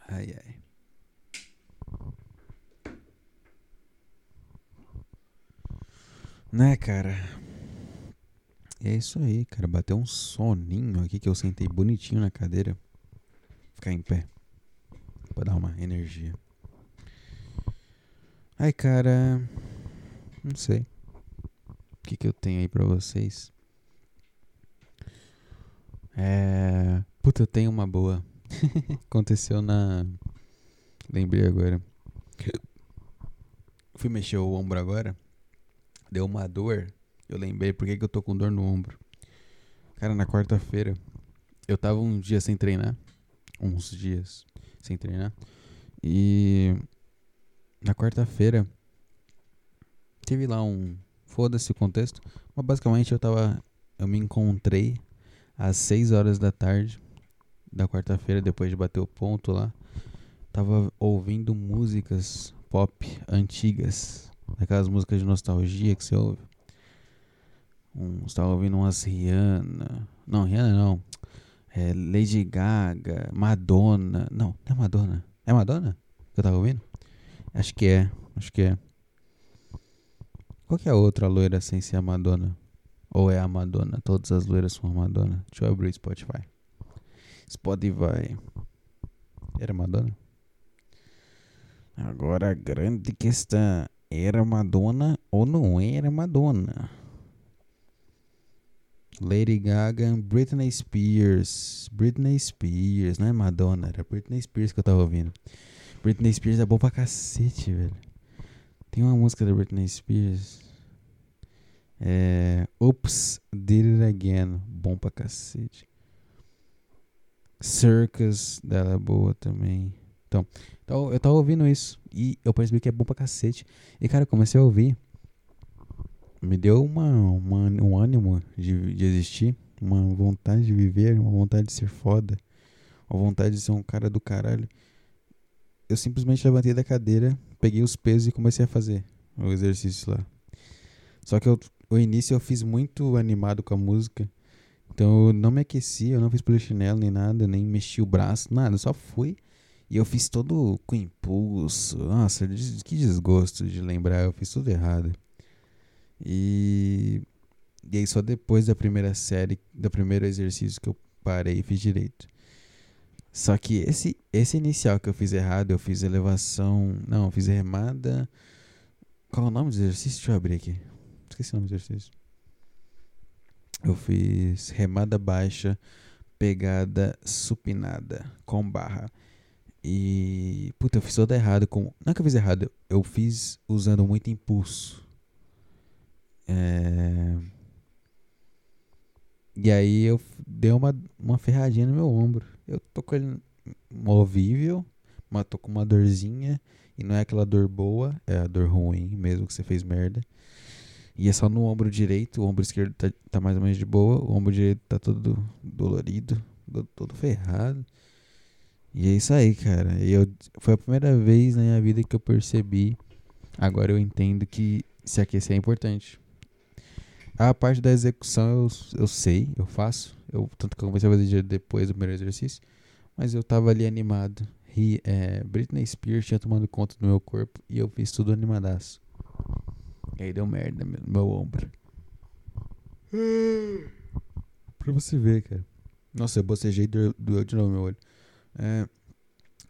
Ai, ai. Né, cara? É isso aí, cara. Bateu um soninho aqui que eu sentei bonitinho na cadeira. Ficar em pé. Pra dar uma energia. Ai, cara. Não sei. O que, que eu tenho aí pra vocês? É. Puta, eu tenho uma boa. Aconteceu na. Lembrei agora. Fui mexer o ombro agora. Deu uma dor. Eu lembrei por que, que eu tô com dor no ombro. Cara, na quarta-feira. Eu tava um dia sem treinar. Uns dias sem treinar. E. Na quarta-feira. Teve lá um. Foda-se o contexto. Mas basicamente eu tava. Eu me encontrei às 6 horas da tarde da quarta-feira, depois de bater o ponto lá, tava ouvindo músicas pop antigas, aquelas músicas de nostalgia que você ouve. Um, você tava ouvindo umas Rihanna. Não, Rihanna não. É Lady Gaga, Madonna. Não, não é Madonna. É Madonna que eu tava ouvindo? Acho que é, acho que é. Qual que é a outra loira sem ser a Madonna? Ou é a Madonna? Todas as loiras são a Madonna. Deixa eu abrir o Spotify. Spotify. Era Madonna? Agora a grande questão: era Madonna ou não era Madonna? Lady Gaga, Britney Spears. Britney Spears, não é Madonna, era Britney Spears que eu tava ouvindo. Britney Spears é bom pra cacete, velho. Tem uma música da Britney Spears. É. Oops, Did It Again. Bom pra cacete. Circus dela é boa também. Então, então, eu tava ouvindo isso e eu percebi que é bom pra cacete. E, cara, eu comecei a ouvir. Me deu uma, uma um ânimo de, de existir, uma vontade de viver, uma vontade de ser foda, uma vontade de ser um cara do caralho. Eu simplesmente levantei da cadeira, peguei os pesos e comecei a fazer o exercício lá. Só que eu, o início eu fiz muito animado com a música. Então eu não me aqueci, eu não fiz polichinelo nem nada, nem mexi o braço, nada, eu só fui. E eu fiz todo com impulso. Nossa, que desgosto de lembrar, eu fiz tudo errado. E, e aí só depois da primeira série, do primeiro exercício que eu parei e fiz direito. Só que esse, esse inicial que eu fiz errado, eu fiz elevação. Não, eu fiz remada. Qual é o nome do exercício? Deixa eu abrir aqui. Esqueci o nome do exercício. Eu fiz remada baixa, pegada supinada com barra. E. Puta, eu fiz tudo errado. Com... Não é que eu fiz errado, eu fiz usando muito impulso. É... E aí eu dei uma, uma ferradinha no meu ombro. Eu tô com ele movível, mas tô com uma dorzinha. E não é aquela dor boa, é a dor ruim mesmo que você fez merda. E é só no ombro direito, o ombro esquerdo tá, tá mais ou menos de boa, o ombro direito tá todo dolorido, todo ferrado. E é isso aí, cara. E eu, foi a primeira vez na minha vida que eu percebi. Agora eu entendo que se aquecer é importante. A parte da execução eu, eu sei, eu faço. Eu, tanto que eu comecei a fazer depois do primeiro exercício. Mas eu tava ali animado. E, é, Britney Spears tinha tomado conta do meu corpo e eu fiz tudo animadaço. E aí deu merda no meu ombro. pra você ver, cara. Nossa, eu bocejei e doeu de novo meu olho. É,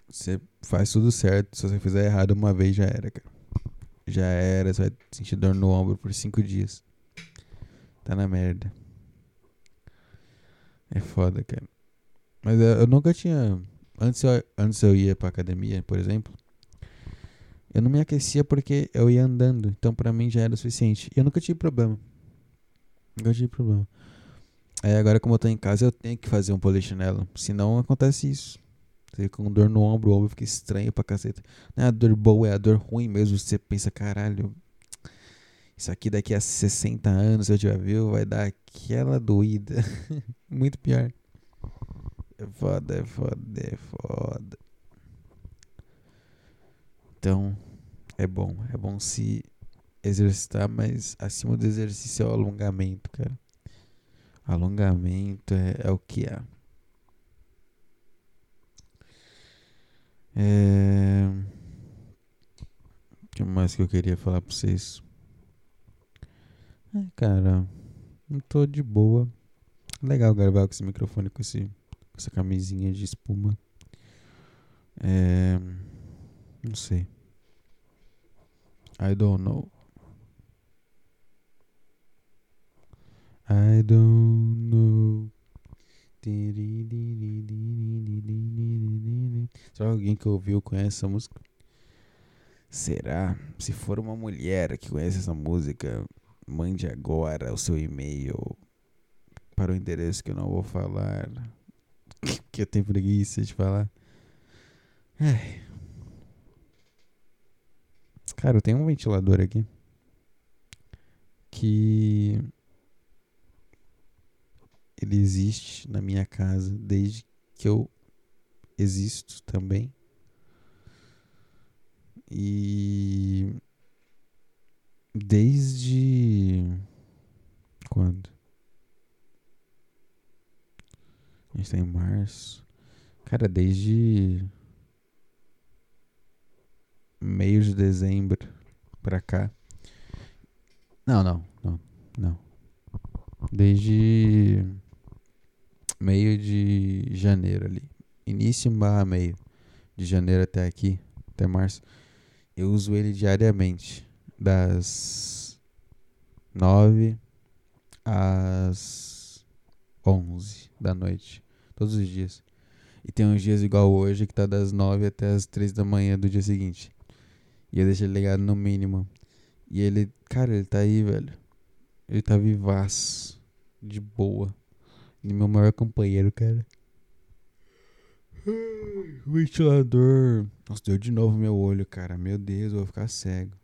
você faz tudo certo. Se você fizer errado uma vez, já era, cara. Já era. Você vai sentir dor no ombro por cinco dias. Tá na merda. É foda, cara. Mas eu, eu nunca tinha. Antes eu, antes eu ia pra academia, por exemplo. Eu não me aquecia porque eu ia andando. Então pra mim já era o suficiente. E eu nunca tive problema. Nunca tive problema. Aí agora, como eu tô em casa, eu tenho que fazer um polichinelo. Senão acontece isso. Você com dor no ombro, o ombro fica estranho pra caceta. Não é a dor boa, é a dor ruim mesmo. Você pensa, caralho, isso aqui daqui a 60 anos, eu já viu, vai dar aquela doída. Muito pior. É foda, é foda, é foda. Então, é bom. É bom se exercitar, mas acima do exercício é o alongamento, cara. Alongamento é, é o que é. É... O que mais que eu queria falar pra vocês? É, cara, Não tô de boa. Legal gravar com esse microfone, com, esse, com essa camisinha de espuma. É. Não sei. I don't know. I don't know. Será alguém que ouviu conhece essa música? Será? Se for uma mulher que conhece essa música, mande agora o seu e-mail para o endereço que eu não vou falar. que eu tenho preguiça de falar. Ai. Cara, eu tenho um ventilador aqui que ele existe na minha casa desde que eu existo também. E desde quando? A gente tá em março. Cara, desde meio de dezembro pra cá. Não, não, não, não. Desde meio de janeiro ali. Início barra meio de janeiro até aqui, até março. Eu uso ele diariamente. Das nove às onze da noite. Todos os dias. E tem uns dias igual hoje que tá das nove até as três da manhã do dia seguinte. E eu deixo ele ligado no mínimo. E ele, cara, ele tá aí, velho. Ele tá vivaço. De boa. E meu maior companheiro, cara. Ventilador. Nossa, deu de novo meu olho, cara. Meu Deus, eu vou ficar cego.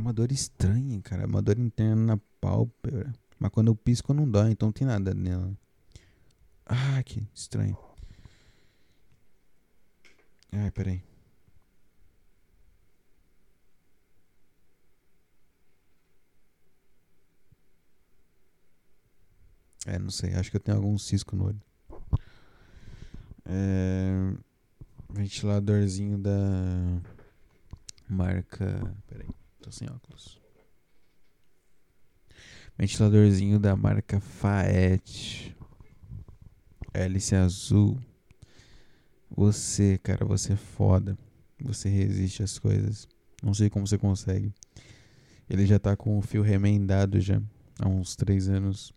Uma dor estranha, cara. Uma dor interna na pálpebra. Mas quando eu pisco não dói, então não tem nada nela. Ah, que estranho. Ai, peraí. É, não sei. Acho que eu tenho algum cisco no olho. É, ventiladorzinho da marca. Peraí, tô sem óculos. Ventiladorzinho da marca Faet. Hélice azul. Você, cara, você é foda. Você resiste às coisas. Não sei como você consegue. Ele já tá com o fio remendado já. Há uns três anos.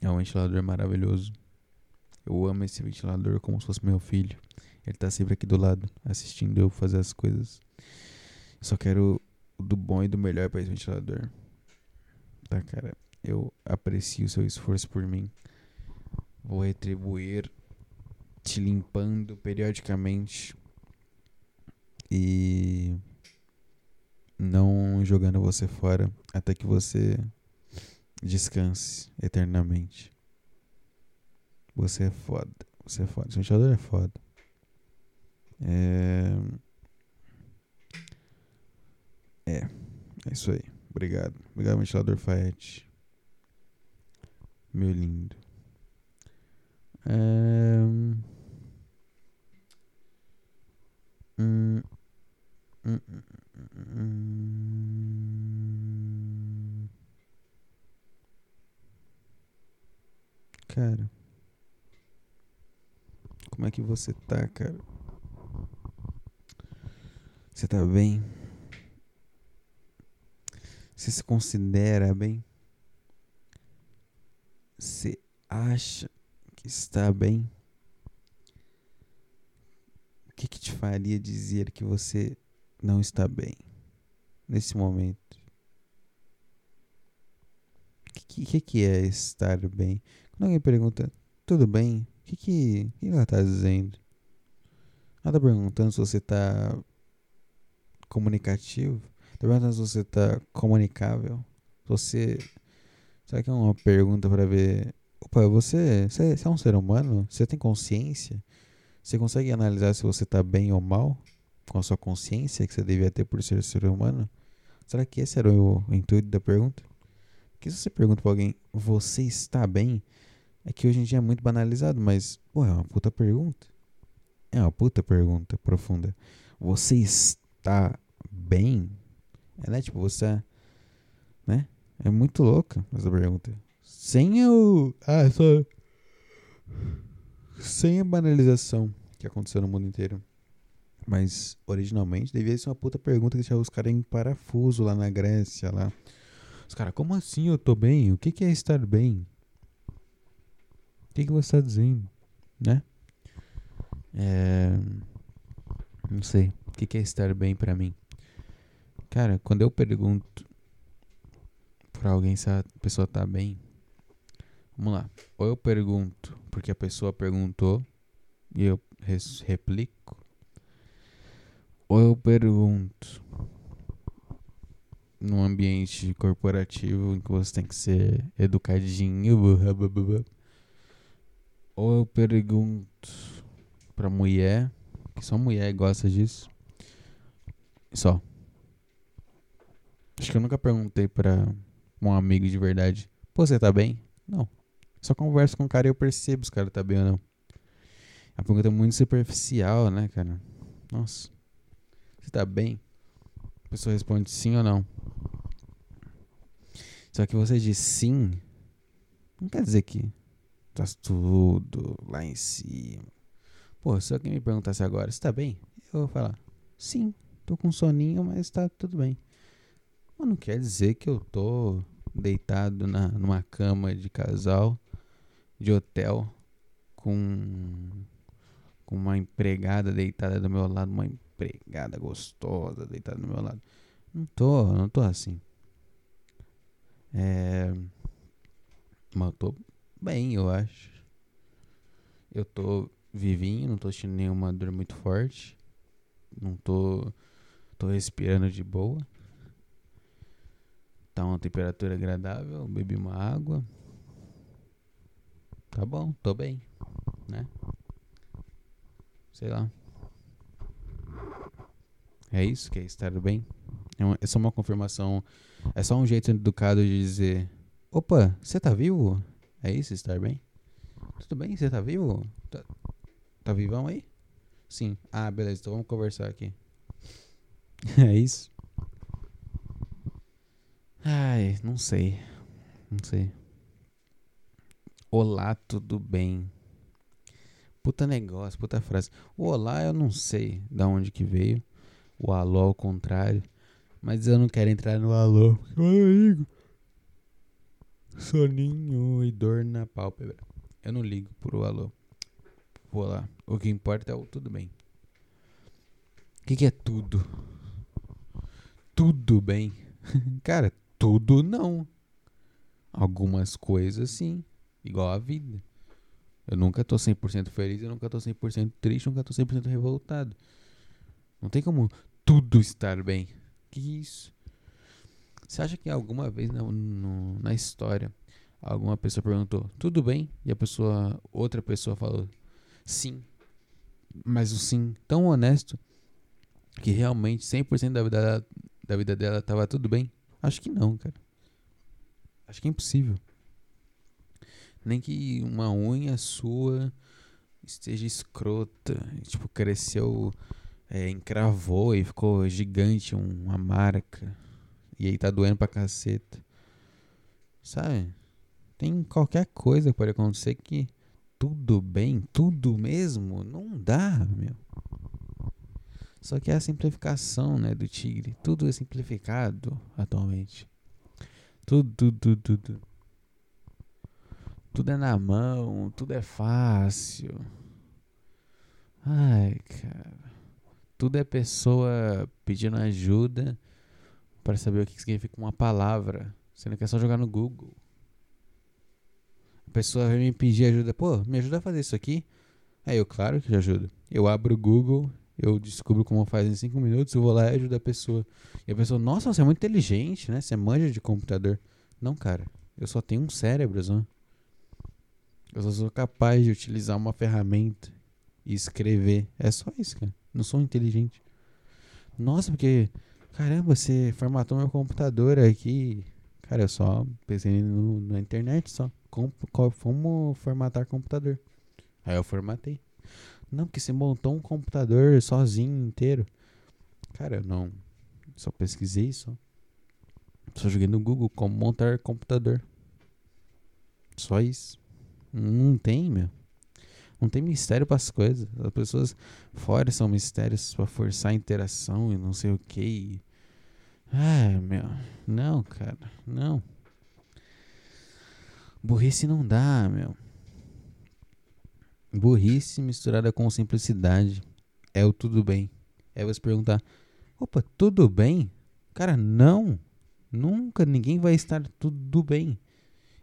É um ventilador maravilhoso. Eu amo esse ventilador como se fosse meu filho. Ele tá sempre aqui do lado, assistindo eu fazer as coisas. Só quero do bom e do melhor para esse ventilador. Tá, cara? Eu aprecio o seu esforço por mim. Vou retribuir te limpando periodicamente e não jogando você fora até que você Descanse eternamente. Você é foda. Você é foda. Esse ventilador é foda. É. É. É isso aí. Obrigado. Obrigado, ventilador Faete. Meu lindo. É... Hum... Hum, hum, Cara. Como é que você tá, cara? Você tá bem? Você se considera bem? Você acha que está bem? O que, que te faria dizer que você não está bem nesse momento? O que, que, é estar bem? Quando alguém pergunta, tudo bem? O que, que, que ela está dizendo? Ela está perguntando se você está comunicativo? Está perguntando se você está comunicável? Você. Será que é uma pergunta para ver. Opa, você, você, é um ser humano? Você tem consciência? Você consegue analisar se você está bem ou mal? Com a sua consciência que você devia ter por ser ser humano? Será que esse era o, o intuito da pergunta? Porque se você pergunta para alguém, você está bem? É que hoje em dia é muito banalizado, mas, pô, é uma puta pergunta. É uma puta pergunta profunda. Você está bem? É, né? Tipo, você. Né? É muito louca essa pergunta. Sem o. Ah, só. Sem a banalização que aconteceu no mundo inteiro. Mas originalmente devia ser uma puta pergunta que deixava os caras em parafuso lá na Grécia. lá. Os caras, como assim eu tô bem? O que, que é estar bem? O que, que você tá dizendo? Né? É. Não sei. O que, que é estar bem pra mim? Cara, quando eu pergunto pra alguém se a pessoa tá bem. Vamos lá. Ou eu pergunto porque a pessoa perguntou e eu replico. Ou eu pergunto num ambiente corporativo em que você tem que ser educadinho. Ou eu pergunto pra mulher, que só mulher gosta disso. Só. Acho que eu nunca perguntei pra um amigo de verdade: Pô, você tá bem? Não. Só converso com o cara e eu percebo se o cara tá bem ou não. A pergunta é muito superficial, né, cara? Nossa. Você tá bem? A pessoa responde sim ou não. Só que você diz sim, não quer dizer que tá tudo lá em cima. Pô, se alguém me perguntasse agora, você tá bem? Eu vou falar, sim, tô com soninho, mas tá tudo bem. Mas não quer dizer que eu tô deitado na, numa cama de casal, de hotel, com, com uma empregada deitada do meu lado, uma empregada gostosa deitada do meu lado. Não tô, não tô assim. É, mas eu tô bem, eu acho. Eu tô vivinho, não tô sentindo nenhuma dor muito forte. Não tô, tô respirando de boa. Tá uma temperatura agradável, bebi uma água. Tá bom, tô bem, né? Sei lá. É isso que é estar bem? É, uma, é só uma confirmação. É só um jeito educado de dizer: Opa, você tá vivo? É isso, estar bem? Tudo bem? Você tá vivo? Tá, tá vivão aí? Sim. Ah, beleza, então vamos conversar aqui. é isso? Ai, não sei. Não sei. Olá, tudo bem? Puta negócio, puta frase. O olá eu não sei da onde que veio. O alô ao contrário. Mas eu não quero entrar no alô. Meu amigo. Soninho e dor na pálpebra. Eu não ligo pro alô. Olá. O que importa é o tudo bem. O que, que é tudo? Tudo bem. Cara, tudo não. Algumas coisas sim, igual a vida. Eu nunca tô 100% feliz, eu nunca tô 100% triste, eu nunca tô 100% revoltado. Não tem como tudo estar bem. Que isso? Você acha que alguma vez na, no, na história alguma pessoa perguntou, tudo bem? E a pessoa, outra pessoa falou, sim. Mas o sim tão honesto que realmente 100% da vida, da vida dela tava tudo bem? Acho que não, cara. Acho que é impossível. Nem que uma unha sua esteja escrota. Tipo, cresceu, é, encravou e ficou gigante uma marca. E aí tá doendo pra caceta. Sabe? Tem qualquer coisa que pode acontecer que tudo bem, tudo mesmo, não dá, meu. Só que é a simplificação, né, do tigre. Tudo é simplificado atualmente. Tudo, tudo, tudo, tudo. Tudo é na mão, tudo é fácil. Ai, cara. Tudo é pessoa pedindo ajuda para saber o que significa uma palavra. Você não quer só jogar no Google. A pessoa vem me pedir ajuda. Pô, me ajuda a fazer isso aqui? Aí eu, claro que ajudo. Eu abro o Google eu descubro como faz em 5 minutos, eu vou lá e ajudo a pessoa. E a pessoa, nossa, você é muito inteligente, né? Você manja de computador. Não, cara, eu só tenho um cérebro, só. Eu só sou capaz de utilizar uma ferramenta e escrever. É só isso, cara. Não sou inteligente. Nossa, porque, caramba, você formatou meu computador aqui. Cara, eu só pensei no, na internet só. Como, como formatar computador. Aí eu formatei. Não, porque você montou um computador sozinho inteiro. Cara, eu não. Só pesquisei só. Só joguei no Google como montar computador. Só isso. Não tem, meu. Não tem mistério para as coisas. As pessoas fora são mistérios para forçar a interação e não sei o que. Ah, meu. Não, cara. Não. Burrice não dá, meu. Burrice misturada com simplicidade é o tudo bem. É você perguntar: opa, tudo bem? Cara, não. Nunca ninguém vai estar tudo bem.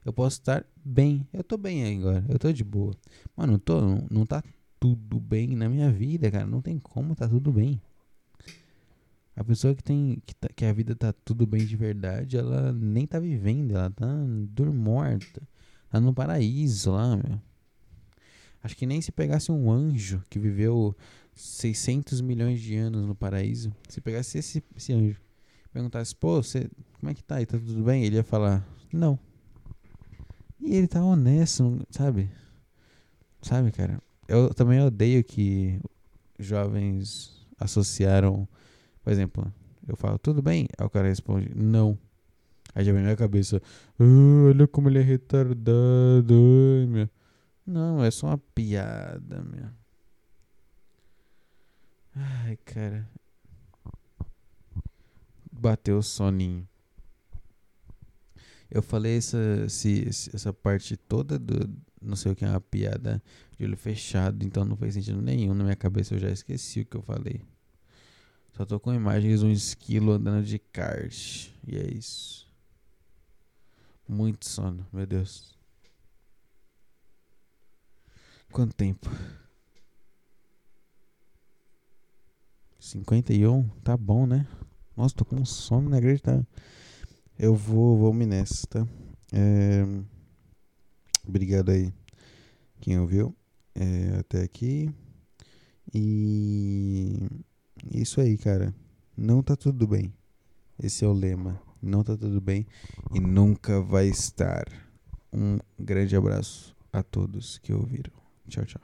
Eu posso estar bem. Eu tô bem agora. Eu tô de boa. Mano, não, tô, não, não tá tudo bem na minha vida, cara. Não tem como tá tudo bem. A pessoa que tem que, tá, que a vida tá tudo bem de verdade, ela nem tá vivendo, ela tá dormorta. Tá no paraíso lá, meu. Acho que nem se pegasse um anjo que viveu 600 milhões de anos no paraíso, se pegasse esse, esse anjo, perguntasse, pô, você, como é que tá? E tá tudo bem? Ele ia falar, não. E ele tá honesto, sabe? Sabe, cara? Eu também odeio que jovens associaram, por exemplo, eu falo, tudo bem? Aí o cara responde, não. Aí já vem na minha cabeça, oh, olha como ele é retardado, meu. Não, é só uma piada, meu. Ai, cara. Bateu o soninho. Eu falei essa, essa parte toda do. Não sei o que é uma piada de olho fechado, então não fez sentido nenhum na minha cabeça. Eu já esqueci o que eu falei. Só tô com imagens de um esquilo andando de kart. E é isso. Muito sono, meu Deus. Quanto tempo? 51? Tá bom, né? Nossa, tô com sono, não acreditável. Eu vou, vou me nessa, tá? É... Obrigado aí quem ouviu é, até aqui. E isso aí, cara. Não tá tudo bem. Esse é o lema. Não tá tudo bem e nunca vai estar. Um grande abraço a todos que ouviram. 查查。